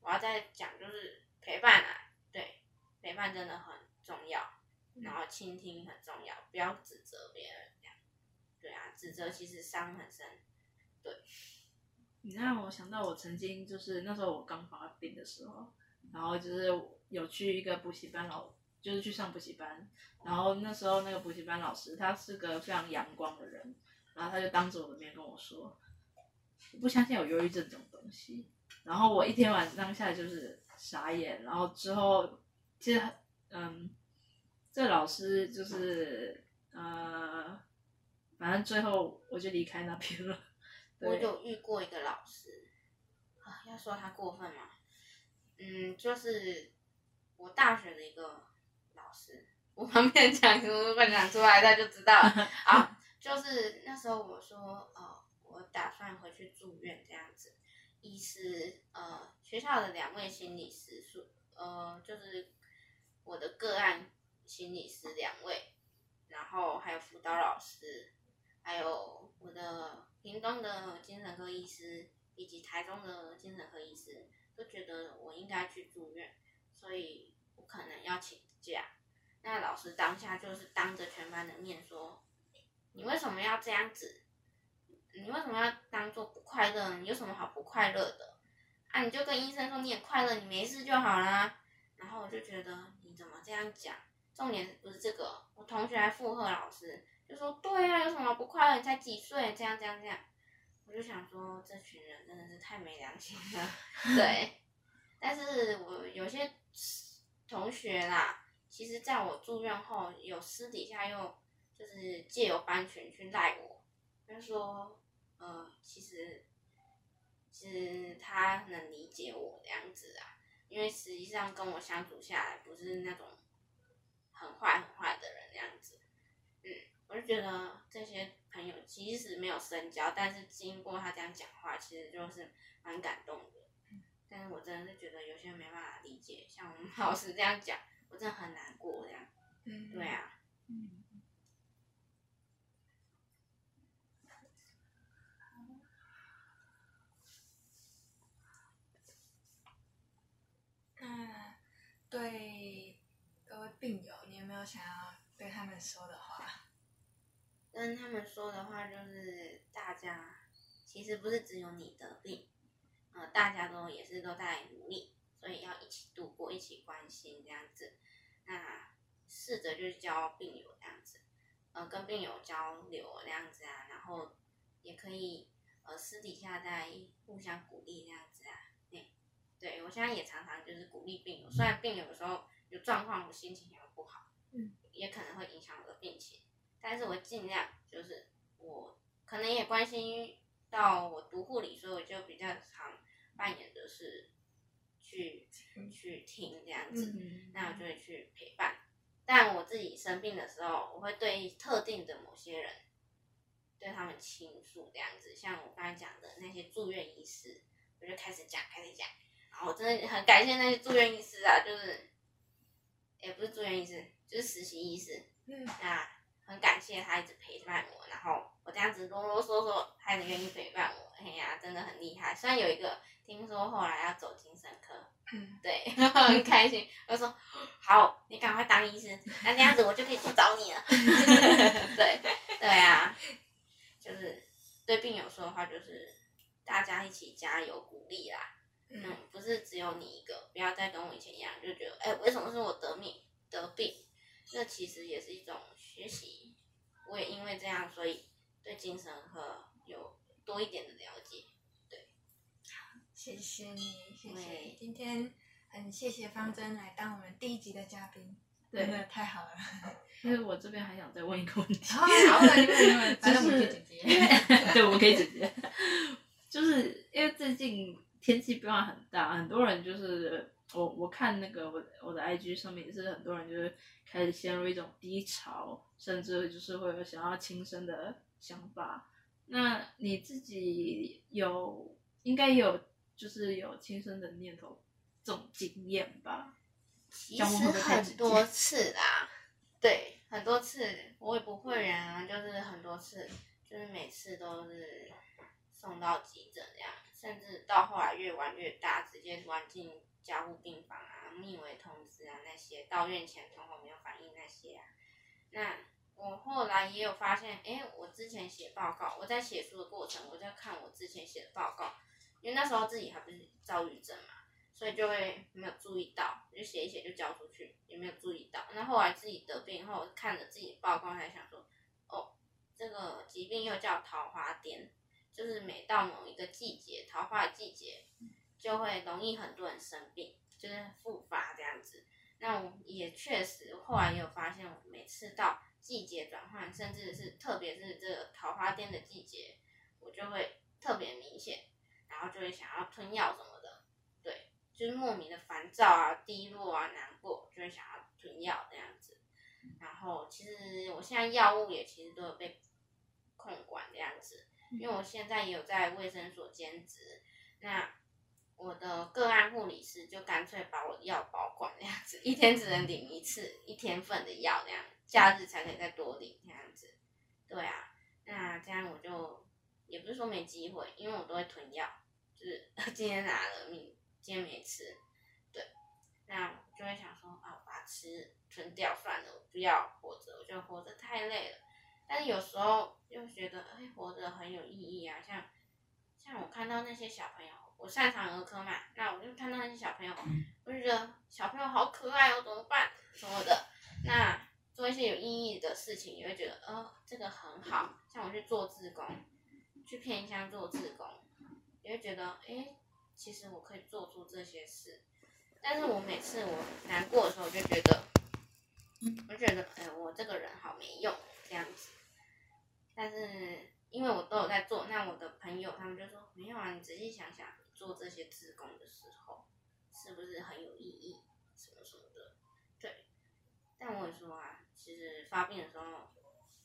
我要再讲，就是陪伴啊，对，陪伴真的很重要，然后倾听很重要，不要指责别人，对啊，指责其实伤很深，对。你让我想到我曾经就是那时候我刚发病的时候，然后就是有去一个补习班老。就是去上补习班，然后那时候那个补习班老师他是个非常阳光的人，然后他就当着我的面跟我说，不相信有忧郁症这种东西。然后我一天晚上下来就是傻眼，然后之后其实嗯，这老师就是呃，反正最后我就离开那边了。我有遇过一个老师啊，要说他过分吗？嗯，就是我大学的一个老师。我旁边讲，如果讲出来，他就知道了 啊。就是那时候我说，呃，我打算回去住院这样子。医师，呃，学校的两位心理师，说呃，就是我的个案心理师两位，然后还有辅导老师，还有我的屏东的精神科医师，以及台中的精神科医师，都觉得我应该去住院，所以我可能要请假。那老师当下就是当着全班的面说：“你为什么要这样子？你为什么要当做不快乐？你有什么好不快乐的？啊，你就跟医生说你也快乐，你没事就好啦。”然后我就觉得你怎么这样讲？重点不是这个，我同学还附和老师，就说：“对啊，有什么不快乐？你才几岁？这样这样这样。”我就想说，这群人真的是太没良心了。对，但是我有些同学啦。其实，在我住院后，有私底下又就是借由班群去赖我，他说，呃，其实，其实他能理解我这样子啊，因为实际上跟我相处下来，不是那种很坏很坏的人这样子，嗯，我就觉得这些朋友即使没有深交，但是经过他这样讲话，其实就是蛮感动的，但是我真的是觉得有些人没办法理解，像我们老师这样讲。我真的很难过，这样，对啊。那对各位病友，你有没有想要对他们说的话？跟他们说的话就是，大家其实不是只有你得病，呃，大家都也是都在努力。所以要一起度过，一起关心这样子，那试着就是交病友这样子，呃跟病友交流这样子啊，然后也可以呃私底下再互相鼓励这样子啊。对，对我现在也常常就是鼓励病友，虽然病友有时候有状况，我心情也会不好，嗯，也可能会影响我的病情，但是我尽量就是我可能也关心到我读护理，所以我就比较常扮演的是去去听这样子，嗯那我就会去陪伴。但我自己生病的时候，我会对特定的某些人，对他们倾诉这样子。像我刚才讲的那些住院医师，我就开始讲，开始讲。然后我真的很感谢那些住院医师啊，就是，也不是住院医师，就是实习医师。嗯那很感谢他一直陪伴我，然后我这样子啰啰嗦嗦，他也愿意陪伴我。哎呀，真的很厉害。虽然有一个听说后来要走精神科，嗯，对，很开心。我说好，你赶快当医生，那这样子我就可以去找你了。对，对啊，就是对病友说的话，就是大家一起加油鼓励啦。嗯嗯，不是只有你一个，不要再跟我以前一样，就觉得哎、为什么是我得病得病？这其实也是一种学习。我也因为这样，所以对精神科有多一点的了解。对谢谢你，谢谢今天很谢谢方珍来当我们第一集的嘉宾，对真的太好了。因为我这边还想再问一个问题，好，好的，你们你们，反正我们可以姐姐。对，我们可以解决。就是因为最近天气变化很大，很多人就是我我看那个我我的 IG 上面也是很多人就是开始陷入一种低潮，甚至就是会有想要轻生的想法。那你自己有应该有就是有轻生的念头这种经验吧？其实很多次啦，对，很多次，我也不会人啊，就是很多次，就是每次都是送到急诊这样，甚至到后来越玩越大，直接玩进加护病房啊、命危通知啊那些，到院前通红没有反应那些啊。那我后来也有发现，哎，我之前写报告，我在写书的过程，我在看我之前写的报告，因为那时候自己还不是躁郁症嘛。所以就会没有注意到，就写一写就交出去，也没有注意到。那后来自己得病后，看着自己的报告，才想说，哦，这个疾病又叫桃花癫，就是每到某一个季节，桃花的季节，就会容易很多人生病，就是复发这样子。那我也确实后来也有发现，我每次到季节转换，甚至是特别是这个桃花癫的季节，我就会特别明显，然后就会想要吞药什么的。对就是莫名的烦躁啊、低落啊、难过，就会想要吞药这样子。然后其实我现在药物也其实都有被控管这样子，因为我现在也有在卫生所兼职，那我的个案护理师就干脆把我的药保管那样子，一天只能领一次一天份的药那样，假日才可以再多领这样子。对啊，那这样我就也不是说没机会，因为我都会囤药，就是 今天拿了明。天没吃，对，那就会想说啊，把吃吞掉算了，我不要活着，我觉得活着太累了。但是有时候又觉得，哎，活着很有意义啊。像像我看到那些小朋友，我擅长儿科嘛，那我就看到那些小朋友，我就觉得小朋友好可爱哦，怎么办什么的。那做一些有意义的事情，也会觉得，呃，这个很好。像我去做志工，去偏乡做志工，也会觉得，哎。其实我可以做出这些事，但是我每次我难过的时候，我就觉得，我觉得，哎、我这个人好没用这样子。但是因为我都有在做，那我的朋友他们就说，没有啊，你仔细想想，做这些自工的时候，是不是很有意义，什么什么的，对。但我也说啊，其实发病的时候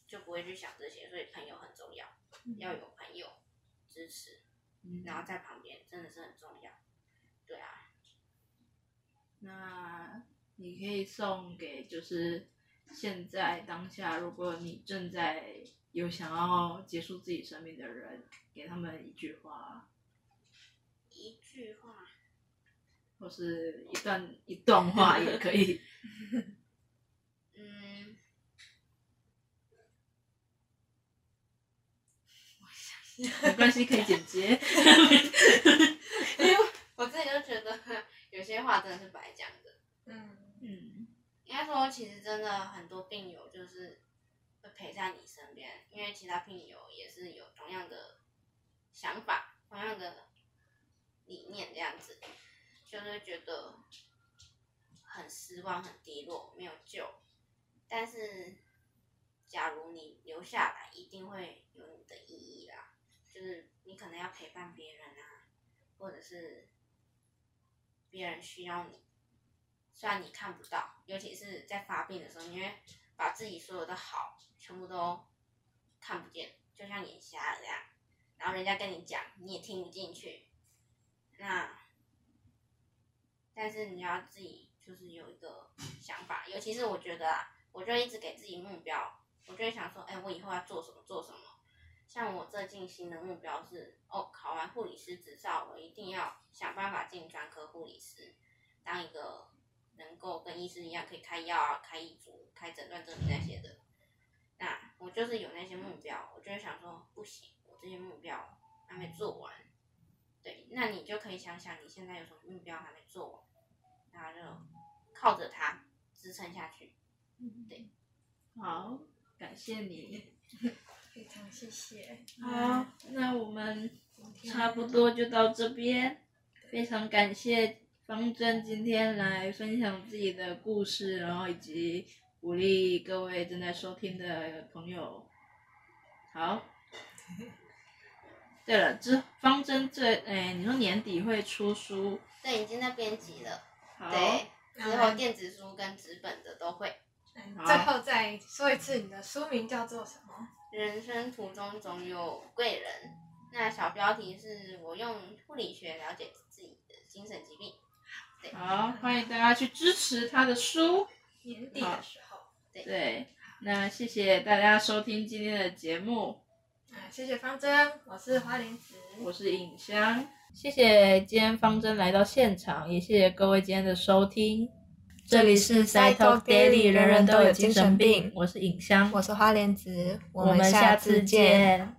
就不会去想这些，所以朋友很重要，要有朋友支持。然后在旁边真的是很重要，对啊。那你可以送给就是现在当下，如果你正在有想要结束自己生命的人，给他们一句话，一句话，或是一段一段话也可以。嗯，没关系，可以剪接。因为我自己就觉得有些话真的是白讲的。嗯嗯应该说，其实真的很多病友就是会陪在你身边，因为其他病友也是有同样的想法，同样的理念这样子，就是觉得很失望、很低落，没有救。但是，假如你留下来，一定会有你的意义啦。就是你可能要陪伴别人啊，或者是别人需要你，虽然你看不到，尤其是在发病的时候，你会把自己所有的好全部都看不见，就像眼瞎了这样。然后人家跟你讲，你也听不进去。那，但是你要自己就是有一个想法，尤其是我觉得啊，我就一直给自己目标，我就会想说，哎，我以后要做什么做什么。像我这进新的目标是，哦，考完护理师执照，我一定要想办法进专科护理师，当一个能够跟医师一样可以开药啊、开医嘱、开诊断证明那些的。那我就是有那些目标，我就会想说，不行，我这些目标还没做完。对，那你就可以想想你现在有什么目标还没做完，然后就靠着它支撑下去。对，好，感谢你。非常谢谢。好，那我们差不多就到这边。非常感谢方真今天来分享自己的故事，然后以及鼓励各位正在收听的朋友。好。对了，这方针这哎，你说年底会出书？对，已经在编辑了。好。对，之后电子书跟纸本的都会。最后再说一次，你的书名叫做什么？人生途中总有贵人。那小标题是我用护理学了解自己的精神疾病。好，欢迎大家去支持他的书。年底的时候。对对。那谢谢大家收听今天的节目。啊，谢谢方针，我是花莲子，我是尹香。谢谢今天方针来到现场，也谢谢各位今天的收听。这里是 Side Talk Daily，人人都有精神病。我是尹香，我是花莲子，我们下次见。